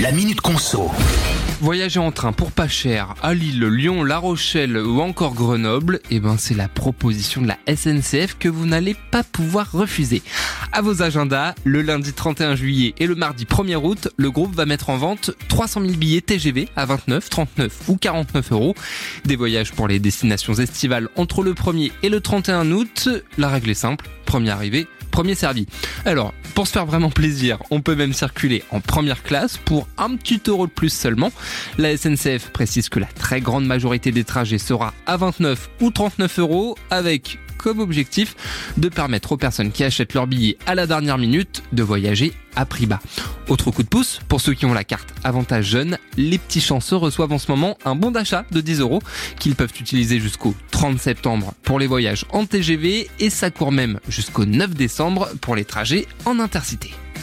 La Minute Conso. Voyager en train pour pas cher à Lille, Lyon, La Rochelle ou encore Grenoble, eh ben c'est la proposition de la SNCF que vous n'allez pas pouvoir refuser. À vos agendas, le lundi 31 juillet et le mardi 1er août, le groupe va mettre en vente 300 000 billets TGV à 29, 39 ou 49 euros. Des voyages pour les destinations estivales entre le 1er et le 31 août. La règle est simple, premier arrivé, premier servi. Alors, pour se faire vraiment plaisir, on peut même circuler en première classe pour un petit euro de plus seulement. La SNCF précise que la très grande majorité des trajets sera à 29 ou 39 euros avec comme objectif de permettre aux personnes qui achètent leur billet à la dernière minute de voyager à prix bas. Autre coup de pouce, pour ceux qui ont la carte Avantage Jeune, les petits chanceux reçoivent en ce moment un bon d'achat de 10 euros qu'ils peuvent utiliser jusqu'au 30 septembre pour les voyages en TGV et ça court même jusqu'au 9 décembre pour les trajets en intercité.